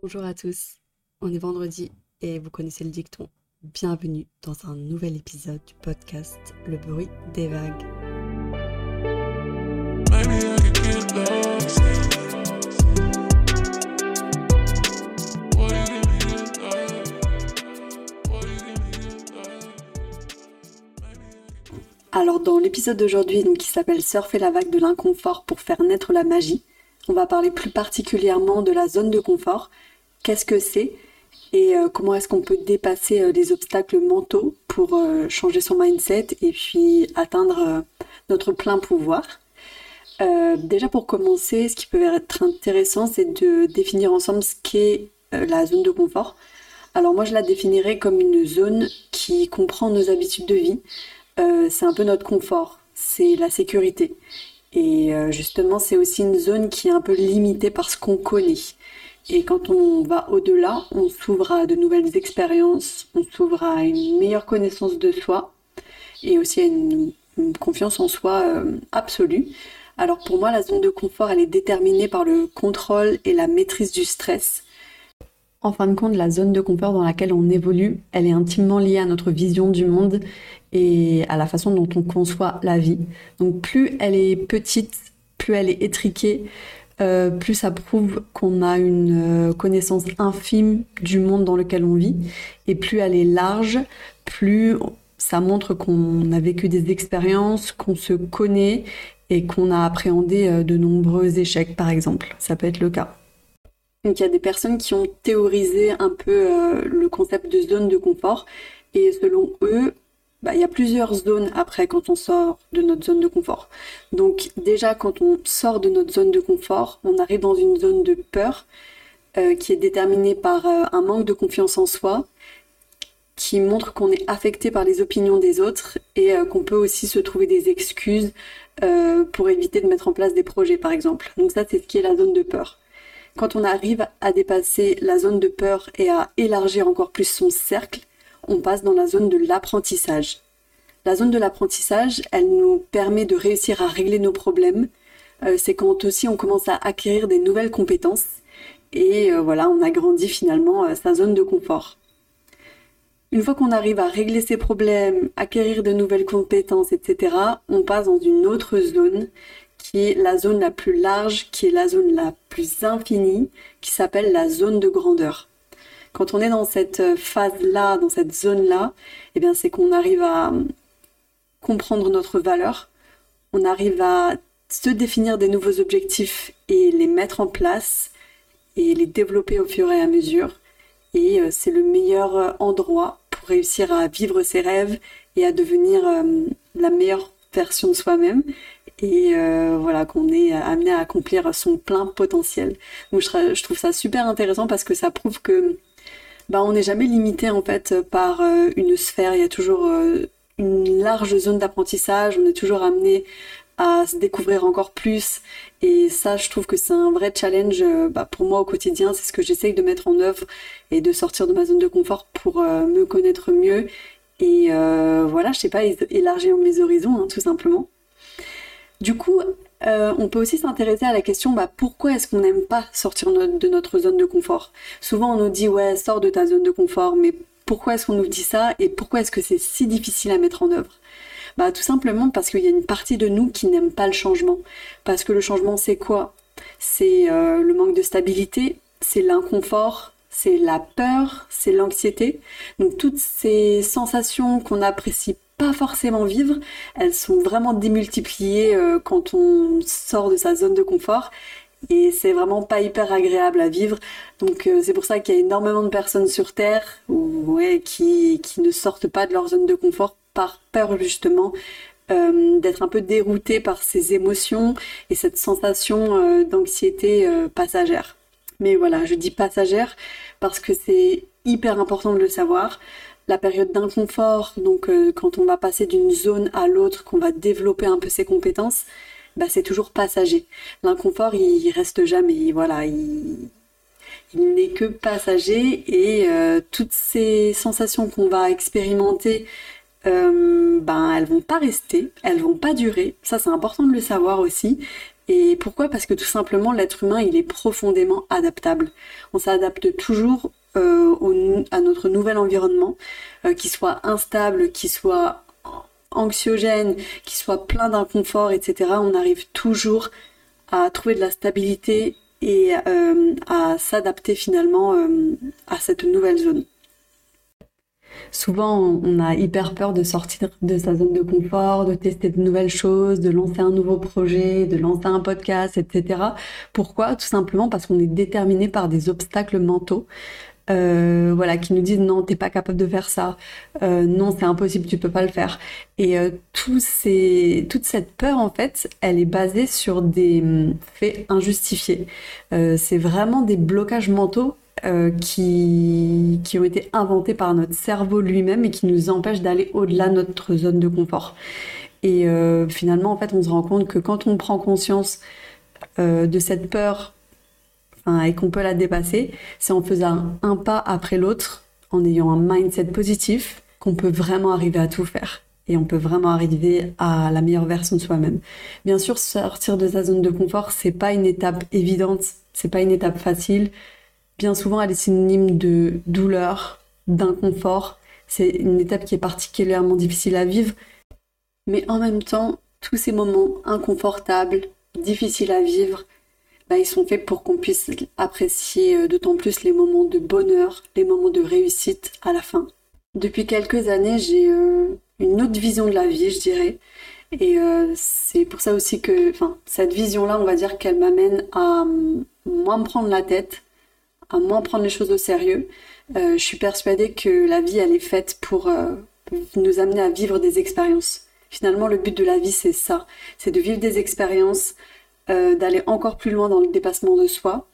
Bonjour à tous, on est vendredi et vous connaissez le dicton. Bienvenue dans un nouvel épisode du podcast Le bruit des vagues. Alors dans l'épisode d'aujourd'hui qui s'appelle Surfer la vague de l'inconfort pour faire naître la magie, on va parler plus particulièrement de la zone de confort, qu'est-ce que c'est et euh, comment est-ce qu'on peut dépasser euh, les obstacles mentaux pour euh, changer son mindset et puis atteindre notre plein pouvoir? déjà pour commencer, ce qui peut être intéressant, c'est de définir ensemble ce qu'est la zone de confort. Alors moi, je la définirais comme une zone qui comprend nos habitudes de vie. c'est un peu notre confort, c'est la sécurité. Et justement, c'est aussi une zone qui est un peu limitée par ce qu'on connaît. Et quand on va au-delà, on s'ouvre à de nouvelles expériences, on s'ouvre à une meilleure connaissance de soi et aussi à une, confiance en soi euh, absolue. Alors pour moi, la zone de confort, elle est déterminée par le contrôle et la maîtrise du stress. En fin de compte, la zone de confort dans laquelle on évolue, elle est intimement liée à notre vision du monde et à la façon dont on conçoit la vie. Donc plus elle est petite, plus elle est étriquée, euh, plus ça prouve qu'on a une euh, connaissance infime du monde dans lequel on vit, et plus elle est large, plus ça montre qu'on a vécu des expériences, qu'on se connaît et qu'on a appréhendé euh, de nombreux échecs, par exemple. Ça peut être le cas. Donc il y a des personnes qui ont théorisé un peu le concept de zone de confort, et selon eux, bah, il y a plusieurs zones après quand on sort de notre zone de confort. Donc déjà quand on sort de notre zone de confort, on arrive dans une zone de peur euh, qui est déterminée par euh, un manque de confiance en soi, qui montre qu'on est affecté par les opinions des autres et euh, qu'on peut aussi se trouver des excuses pour éviter de mettre en place des projets par exemple. Donc ça c'est ce qui est la zone de peur. Quand on arrive à dépasser la zone de peur et à élargir encore plus son cercle, on passe dans la zone de l'apprentissage. La zone de l'apprentissage, elle nous permet de réussir à régler nos problèmes. Euh, c'est quand aussi on commence à acquérir des nouvelles compétences et euh, voilà, on agrandit finalement euh, sa zone de confort. Une fois qu'on arrive à régler ses problèmes, acquérir de nouvelles compétences, etc., on passe dans une autre zone qui est la zone la plus large, qui est la zone la plus infinie, qui s'appelle la zone de grandeur. Quand on est dans cette phase-là, dans cette zone-là, eh bien, c'est qu'on arrive à comprendre notre valeur, on arrive à se définir des nouveaux objectifs et les mettre en place et les développer au fur et à mesure. Et euh, c'est le meilleur euh, endroit pour réussir à vivre ses rêves et à devenir euh, la meilleure version de soi-même et voilà qu'on est amené à accomplir son plein potentiel. Donc je, trouve ça super intéressant parce que ça prouve que bah, on n'est jamais limité en fait par euh, une sphère. Il y a toujours euh, une large zone d'apprentissage. On est toujours amené à se découvrir encore plus. Et ça, je trouve que c'est un vrai challenge euh, bah, pour moi au quotidien. C'est ce que j'essaye de mettre en œuvre et de sortir de ma zone de confort pour me connaître mieux. Et voilà, je sais pas, élargir mes horizons, hein, tout simplement. Du coup, euh, on peut aussi s'intéresser à la question bah, pourquoi est-ce qu'on n'aime pas sortir de notre zone de confort? Souvent on nous dit ouais sors de ta zone de confort, mais pourquoi est-ce qu'on nous dit ça et pourquoi est-ce que c'est si difficile à mettre en œuvre? Bah tout simplement parce qu'il y a une partie de nous qui n'aime pas le changement. Parce que le changement c'est quoi? C'est euh, le manque de stabilité, c'est l'inconfort, c'est la peur, c'est l'anxiété. Donc toutes ces sensations qu'on apprécie pas forcément vivre, elles sont vraiment démultipliées euh, quand on sort de sa zone de confort et c'est vraiment pas hyper agréable à vivre. Donc euh, c'est pour ça qu'il y a énormément de personnes sur Terre qui, qui ne sortent pas de leur zone de confort par peur justement euh, d'être un peu dérouté par ces émotions et cette sensation d'anxiété passagère. Mais voilà, je dis passagère parce que c'est hyper important de le savoir la période d'inconfort, donc euh, quand on va passer d'une zone à l'autre, qu'on va développer un peu ses compétences, bah, c'est toujours passager. L'inconfort, il, reste jamais. Voilà, il, n'est que passager et euh, toutes ces sensations qu'on va expérimenter, euh, ben elles vont pas rester, elles vont pas durer. Ça, c'est important de le savoir aussi. Et pourquoi? Parce que tout simplement, l'être humain, il est profondément adaptable. On s'adapte toujours euh, à notre nouvel environnement, euh, qui soit instable, qui soit anxiogène, qui soit plein d'inconfort, etc. On arrive toujours à trouver de la stabilité et euh, à s'adapter finalement à cette nouvelle zone. Souvent, on a hyper peur de sortir de sa zone de confort, de tester de nouvelles choses, de lancer un nouveau projet, de lancer un podcast, etc. Pourquoi? Tout simplement parce qu'on est déterminé par des obstacles mentaux. Euh, voilà, qui nous disent non, t'es pas capable de faire ça, euh, non, c'est impossible, tu peux pas le faire. Et euh, tout ces, toute cette peur, en fait, elle est basée sur des hum, faits injustifiés. c'est vraiment des blocages mentaux qui, qui ont été inventés par notre cerveau lui-même et qui nous empêchent d'aller au-delà de notre zone de confort. Et finalement, en fait, on se rend compte que quand on prend conscience de cette peur et qu'on peut la dépasser, c'est en faisant un pas après l'autre, en ayant un mindset positif, qu'on peut vraiment arriver à tout faire et on peut vraiment arriver à la meilleure version de soi-même. Bien sûr, sortir de sa zone de confort, c'est pas une étape évidente, c'est pas une étape facile bien souvent elle est synonyme de douleur, d'inconfort. C'est une étape qui est particulièrement difficile à vivre. Mais en même temps, tous ces moments inconfortables, difficiles à vivre, bah, ils sont faits pour qu'on puisse apprécier euh, d'autant plus les moments de bonheur, les moments de réussite à la fin. Depuis quelques années, j'ai euh, une autre vision de la vie, je dirais. Et euh, c'est pour ça aussi que, cette vision-là, on va dire qu'elle m'amène à moins me prendre la tête, à moins prendre les choses au sérieux. Je suis persuadée que la vie, elle est faite pour nous amener à vivre des expériences. Finalement, le but de la vie, c'est ça. C'est de vivre des expériences, euh, d'aller encore plus loin dans le dépassement de soi.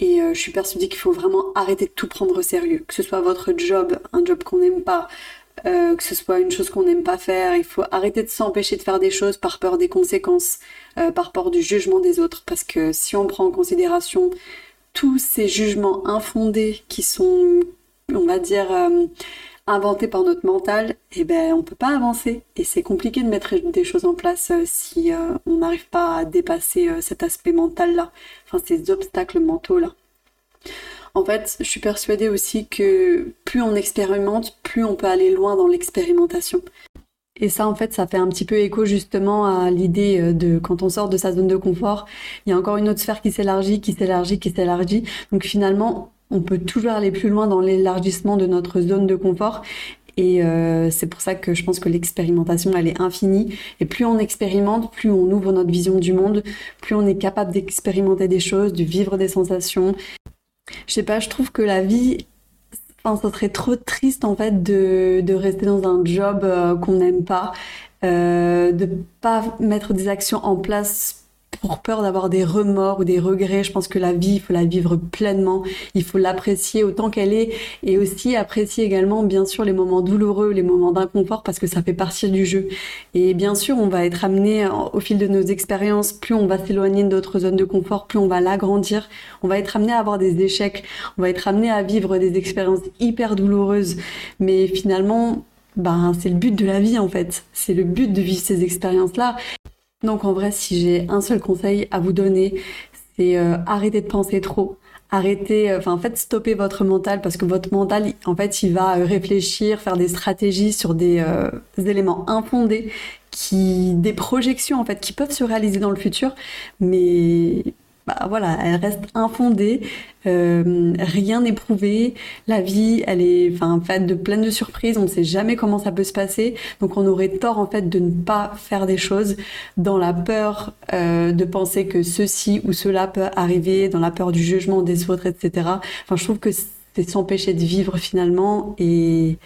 Et je suis persuadée qu'il faut vraiment arrêter de tout prendre au sérieux. Que ce soit votre job, un job qu'on n'aime pas, que ce soit une chose qu'on n'aime pas faire. Il faut arrêter de s'empêcher de faire des choses par peur des conséquences, par peur du jugement des autres. Parce que si on prend en considération tous ces jugements infondés qui sont, on va dire, euh, inventés par notre mental, eh ben, on peut pas avancer. Et c'est compliqué de mettre des choses en place euh, si euh, on n'arrive pas à dépasser cet aspect mental-là, enfin ces obstacles mentaux-là. En fait, je suis persuadée aussi que plus on expérimente, plus on peut aller loin dans l'expérimentation. Et ça, en fait, ça fait un petit peu écho justement à l'idée euh, de quand on sort de sa zone de confort, il y a encore une autre sphère qui s'élargit, qui s'élargit, qui s'élargit. Donc finalement, on peut toujours aller plus loin dans l'élargissement de notre zone de confort. Et euh, c'est pour ça que je pense que l'expérimentation, elle est infinie. Et plus on expérimente, plus on ouvre notre vision du monde, plus on est capable d'expérimenter des choses, de vivre des sensations. Je sais pas, je trouve que la vie, Enfin, ça serait trop triste en fait de, de rester dans un job euh, qu'on n'aime pas, euh, de pas mettre des actions en place pour peur d'avoir des remords ou des regrets. Je pense que la vie, il faut la vivre pleinement, il faut l'apprécier autant qu'elle est et aussi apprécier également bien sûr les moments douloureux, les moments d'inconfort parce que ça fait partie du jeu. Et bien sûr, on va être amené au fil de nos expériences, plus on va s'éloigner de notre zone de confort, plus on va l'agrandir, on va être amené à avoir des échecs, on va être amené à vivre des expériences hyper douloureuses. Mais finalement, ben, c'est le but de la vie en fait. C'est le but de vivre ces expériences-là. Donc en vrai, si j'ai un seul conseil à vous donner, c'est euh, arrêter de penser trop. Arrêtez, euh, enfin en fait, stopper votre mental parce que votre mental, en fait, il va euh, réfléchir, faire des stratégies sur des, éléments infondés, des projections en fait, qui peuvent se réaliser dans le futur, mais bah, voilà, elle reste infondée, euh, rien n'est prouvé. La vie, elle est enfin faite de plein de surprises. On ne sait jamais comment ça peut se passer. Donc on aurait tort en fait de ne pas faire des choses dans la peur euh, de penser que ceci ou cela peut arriver, dans la peur du jugement des autres, etc. Enfin, je trouve que c'est s'empêcher de vivre finalement et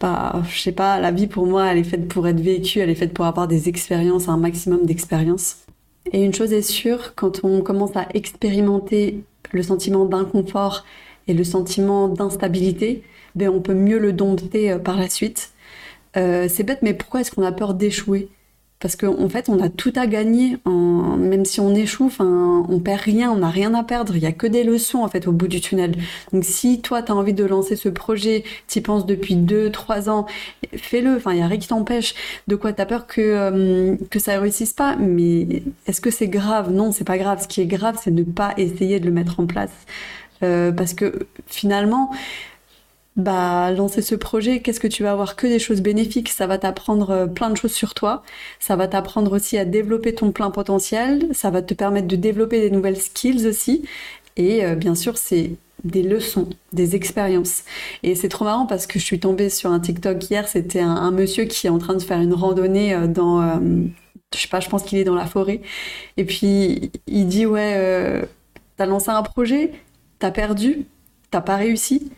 pas, je sais pas, la vie pour moi, elle est faite pour être vécue, elle est faite pour avoir des expériences, un maximum d'expériences. Et une chose est sûre, quand on commence à expérimenter le sentiment d'inconfort et le sentiment d'instabilité, ben on peut mieux le dompter euh, par la suite. Euh, c'est bête, mais pourquoi est-ce qu'on a peur d'échouer? Parce qu'en fait, on a tout à gagner, même si on échoue, on perd rien, on n'a rien à perdre, il y a que des leçons en fait au bout du tunnel. Donc si toi, tu as envie de lancer ce projet, tu y penses depuis 2 3 ans, fais-le, enfin, il y a rien qui t'empêche. De quoi tu as peur que euh, que ça réussisse pas, mais est-ce que c'est grave? Non, c'est pas grave. Ce qui est grave, c'est ne pas essayer de le mettre en place. Euh, parce que finalement, bah lancer ce projet, qu'est-ce que tu vas avoir que des choses bénéfiques, ça va t'apprendre euh, plein de choses sur toi, ça va t'apprendre aussi à développer ton plein potentiel, ça va te permettre de développer des nouvelles skills aussi. Et euh, bien sûr, c'est des leçons, des expériences. Et c'est trop marrant parce que je suis tombée sur un TikTok hier, c'était un, monsieur qui est en train de faire une randonnée euh, dans je sais pas, je pense qu'il est dans la forêt. Et puis il dit ouais, t'as lancé un projet, t'as perdu, t'as pas réussi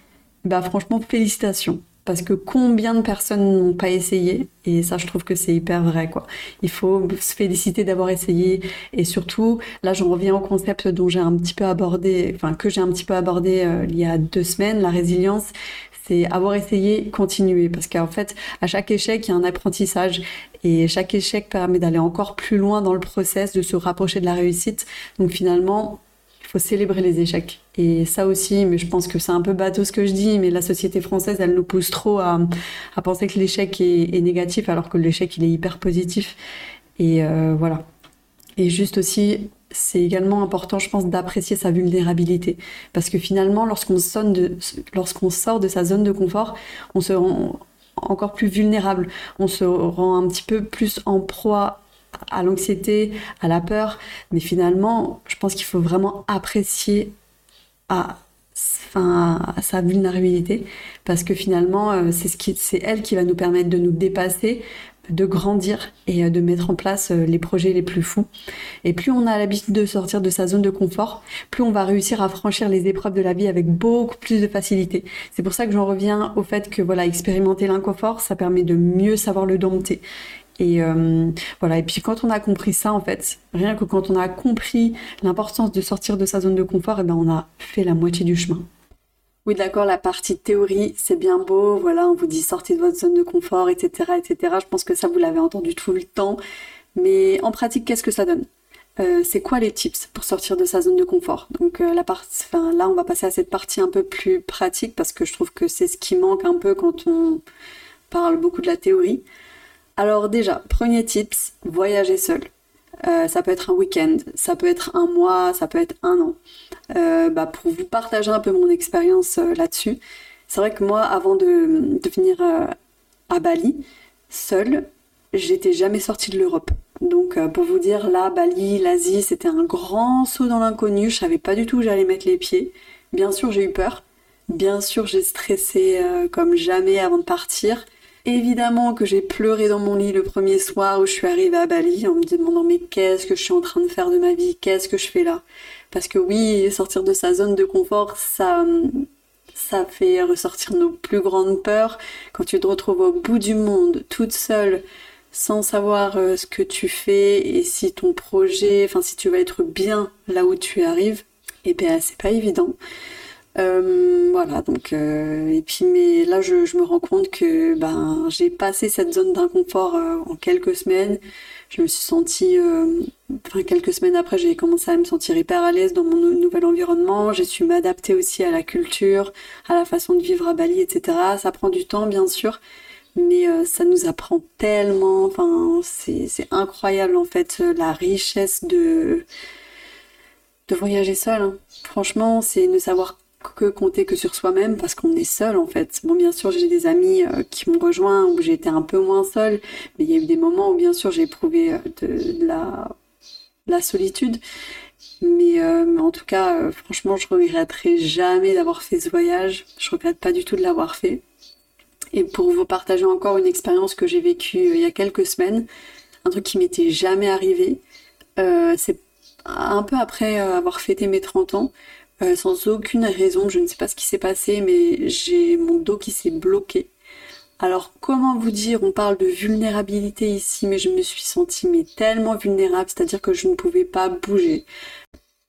bah franchement, félicitations. Parce que combien de personnes n'ont pas essayé Et ça, je trouve que c'est hyper vrai, quoi. Il faut se féliciter d'avoir essayé. Et surtout, là, j'en reviens au concept dont j'ai un petit peu abordé, enfin, que j'ai un petit peu abordé euh, il y a deux semaines, la résilience c'est avoir essayé, continuer. Parce qu'en fait, à chaque échec, il y a un apprentissage. Et chaque échec permet d'aller encore plus loin dans le process, de se rapprocher de la réussite. Donc finalement, faut célébrer les échecs. Et ça aussi, mais je pense que c'est un peu bateau ce que je dis, mais la société française, elle nous pousse trop à, penser que l'échec est, négatif, alors que l'échec, il est hyper positif. Et euh, voilà. Et juste aussi, c'est également important, je pense, d'apprécier sa vulnérabilité. Parce que finalement, lorsqu'on lorsqu'on sort de sa zone de confort, on se rend encore plus vulnérable. On se rend un petit peu plus en proie à l'anxiété, à la peur. Mais finalement, je pense qu'il faut vraiment apprécier enfin, sa vulnérabilité parce que finalement, euh, c'est ce c'est elle qui va nous permettre de nous dépasser, de grandir et euh, de mettre en place euh, les projets les plus fous. Et plus on a l'habitude de sortir de sa zone de confort, plus on va réussir à franchir les épreuves de la vie avec beaucoup plus de facilité. C'est pour ça que j'en reviens au fait que voilà, expérimenter l'inconfort, ça permet de mieux savoir le dompter. Et euh, voilà. Et puis quand on a compris ça, en fait, rien que quand on a compris l'importance de sortir de sa zone de confort, et eh ben on a fait la moitié du chemin. Oui, d'accord, la partie théorie, c'est bien beau. Voilà, on vous dit sortez de votre zone de confort, etc., etc. Je pense que ça, vous l'avez entendu tout le temps. Mais en pratique, qu'est-ce que ça donne? Euh, C'est quoi les tips pour sortir de sa zone de confort? Donc euh, la partie, enfin, là, on va passer à cette partie un peu plus pratique parce que je trouve que c'est ce qui manque un peu quand on parle beaucoup de la théorie. Alors déjà, premier tips, voyager seul. Euh, ça peut être un week-end, ça peut être un mois, ça peut être un an. Euh, bah, pour vous partager un peu mon expérience euh, là-dessus, c'est vrai que moi, avant de, venir à Bali, seule, j'étais jamais sortie de l'Europe. Donc pour vous dire, là, Bali, l'Asie, c'était un grand saut dans l'inconnu. Je savais pas du tout où j'allais mettre les pieds. Bien sûr, j'ai eu peur. Bien sûr, j'ai stressé comme jamais avant de partir. Évidemment que j'ai pleuré dans mon lit le premier soir où je suis arrivée à Bali en me demandant mais qu'est-ce que je suis en train de faire de ma vie, qu'est-ce que je fais là? Parce que oui, sortir de sa zone de confort, ça, ça fait ressortir nos plus grandes peurs. Quand tu te retrouves au bout du monde, toute seule, sans savoir euh, ce que tu fais et si ton projet, enfin si tu vas être bien là où tu arrives, et eh bien c'est pas évident. Euh, voilà, donc euh, et puis mais là je, me rends compte que ben j'ai passé cette zone d'inconfort euh, en quelques semaines. Je me suis sentie, enfin quelques semaines après, j'ai commencé à me sentir hyper à l'aise dans mon nouvel environnement. J'ai su m'adapter aussi à la culture, à la façon de vivre à Bali, etc. Ça prend du temps bien sûr, mais ça nous apprend tellement. Enfin c'est c'est incroyable en fait la richesse de de voyager seul. Hein. Franchement, c'est ne savoir que compter que sur soi-même parce qu'on est seul en fait. Bon bien sûr j'ai des amis euh, qui m'ont rejoint où j'ai été un peu moins seule, mais il y a eu des moments où bien sûr j'ai éprouvé euh, de, la, solitude. Mais, euh, en tout cas, franchement, je regretterai jamais d'avoir fait ce voyage. Je regrette pas du tout de l'avoir fait. Et pour vous partager encore une expérience que j'ai vécue il y a quelques semaines, un truc qui m'était jamais arrivé, c'est un peu après avoir fêté mes 30 ans, euh, sans aucune raison. Je ne sais pas ce qui s'est passé, mais j'ai mon dos qui s'est bloqué. Alors comment vous dire, on parle de vulnérabilité ici, mais je me suis sentie tellement vulnérable, c'est-à-dire que je ne pouvais pas bouger.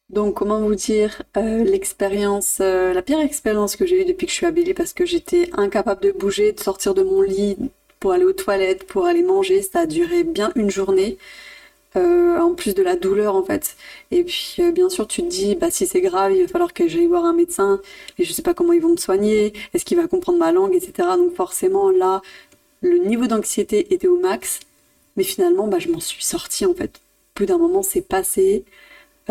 Donc comment vous dire euh, l'expérience, euh, la pire expérience que j'ai eue depuis que je suis à parce que j'étais incapable de bouger, de sortir de mon lit, pour aller aux toilettes, pour aller manger. Ça a duré bien une journée. Euh, en plus de la douleur en fait. Et puis euh, bien sûr tu te dis bah si c'est grave il va falloir que j'aille voir un médecin et je sais pas comment ils vont me soigner, est-ce qu'il va comprendre ma langue, etc. Donc forcément là le niveau d'anxiété était au max, mais finalement bah, je m'en suis sortie en fait. Plus d'un moment c'est passé,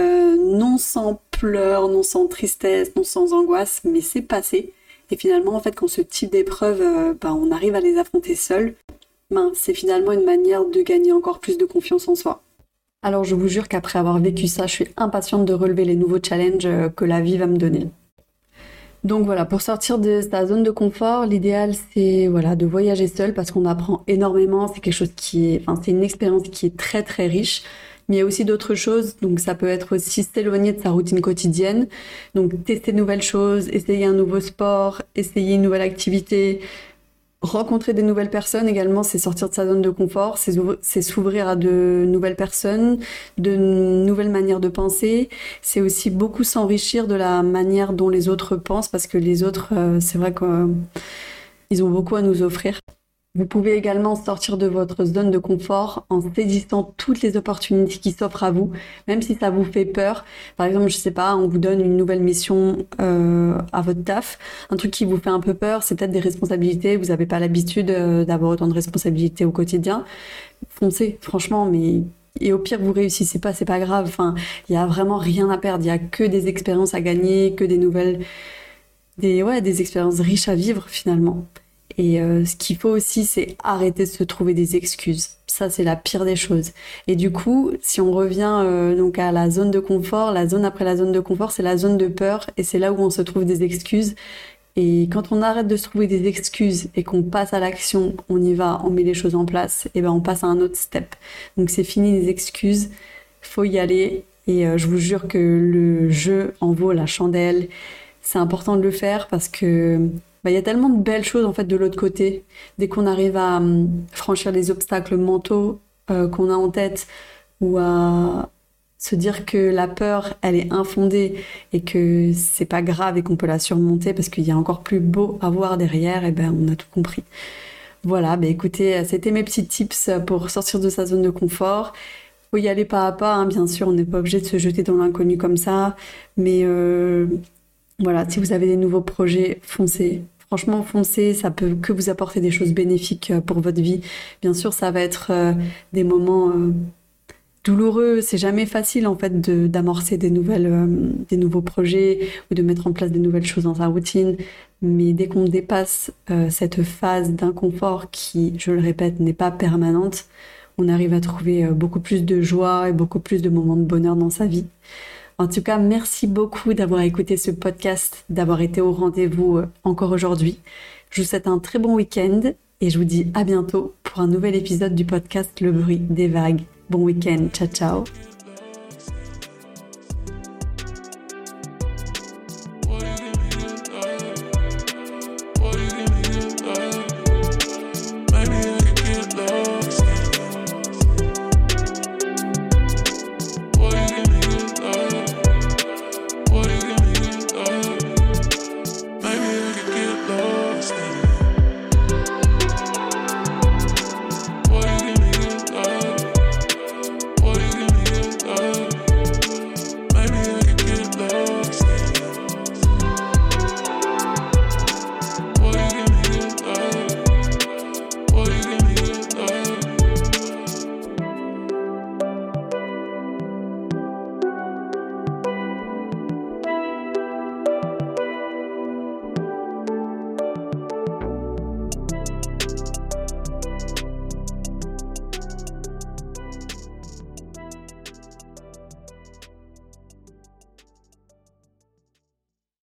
euh, non sans pleurs, non sans tristesse, non sans angoisse, mais c'est passé. Et finalement en fait quand ce type d'épreuve bah, on arrive à les affronter seul, ben, c'est finalement une manière de gagner encore plus de confiance en soi. Alors je vous jure qu'après avoir vécu ça, je suis impatiente de relever les nouveaux challenges euh, que la vie va me donner. Donc voilà, pour sortir de sa zone de confort, l'idéal c'est voilà de voyager seul parce qu'on apprend énormément. C'est quelque chose qui est, enfin c'est une expérience qui est très très riche. Mais il y a aussi d'autres choses, donc ça peut être aussi s'éloigner de sa routine quotidienne, donc tester de nouvelles choses, essayer un nouveau sport, essayer une nouvelle activité, Rencontrer des nouvelles personnes également, c'est sortir de sa zone de confort, c'est s'ouvrir à de nouvelles personnes, de nouvelles manières de penser. C'est aussi beaucoup s'enrichir de la manière dont les autres pensent, parce que les autres, euh, c'est vrai qu'ils ont beaucoup à nous offrir. Vous pouvez également sortir de votre zone de confort en saisissant toutes les opportunités qui s'offrent à vous, même si ça vous fait peur. Par exemple, je sais pas, on vous donne une nouvelle mission euh, à votre taf, un truc qui vous fait un peu peur, c'est peut-être des responsabilités. Vous n'avez pas l'habitude euh, d'avoir autant de responsabilités au quotidien. Foncez, franchement, mais et au pire vous réussissez pas, c'est pas grave. Enfin, il y a vraiment rien à perdre. Il y a que des expériences à gagner, que des nouvelles, des ouais, des expériences riches à vivre finalement. Et euh, ce qu'il faut aussi, c'est arrêter de se trouver des excuses. Ça, c'est la pire des choses. Et du coup, si on revient euh, donc à la zone de confort, la zone après la zone de confort, c'est la zone de peur et c'est là où on se trouve des excuses. Et quand on arrête de se trouver des excuses et qu'on passe à l'action, on y va, on met les choses en place, et ben on passe à un autre step. Donc c'est fini les excuses, faut y aller. Et euh, je vous jure que le jeu en vaut la chandelle. C'est important de le faire parce que bah, il y a tellement de belles choses en fait de l'autre côté. Dès qu'on arrive à hum, franchir les obstacles mentaux euh, qu'on a en tête ou à se dire que la peur, elle est infondée et que c'est pas grave et qu'on peut la surmonter parce qu'il y a encore plus beau à voir derrière, et ben on a tout compris. Voilà, ben écoutez, c'était mes petits tips pour sortir de sa zone de confort. Faut y aller pas à pas, hein, bien sûr, on n'est pas obligé de se jeter dans l'inconnu comme ça, mais euh, voilà, si vous avez des nouveaux projets, foncez. Franchement, foncez, ça peut que vous apporter des choses bénéfiques euh, pour votre vie. Bien sûr, ça va être euh, des moments euh, douloureux. C'est jamais facile en fait d'amorcer des nouvelles, des nouveaux projets ou de mettre en place des nouvelles choses dans sa routine. Mais dès qu'on dépasse cette phase d'inconfort qui, je le répète, n'est pas permanente, on arrive à trouver beaucoup plus de joie et beaucoup plus de moments de bonheur dans sa vie. En tout cas, merci beaucoup d'avoir écouté ce podcast, d'avoir été au rendez-vous euh, encore aujourd'hui. Je vous souhaite un très bon week-end et je vous dis à bientôt pour un nouvel épisode du podcast Le bruit des vagues. Bon week-end, ciao ciao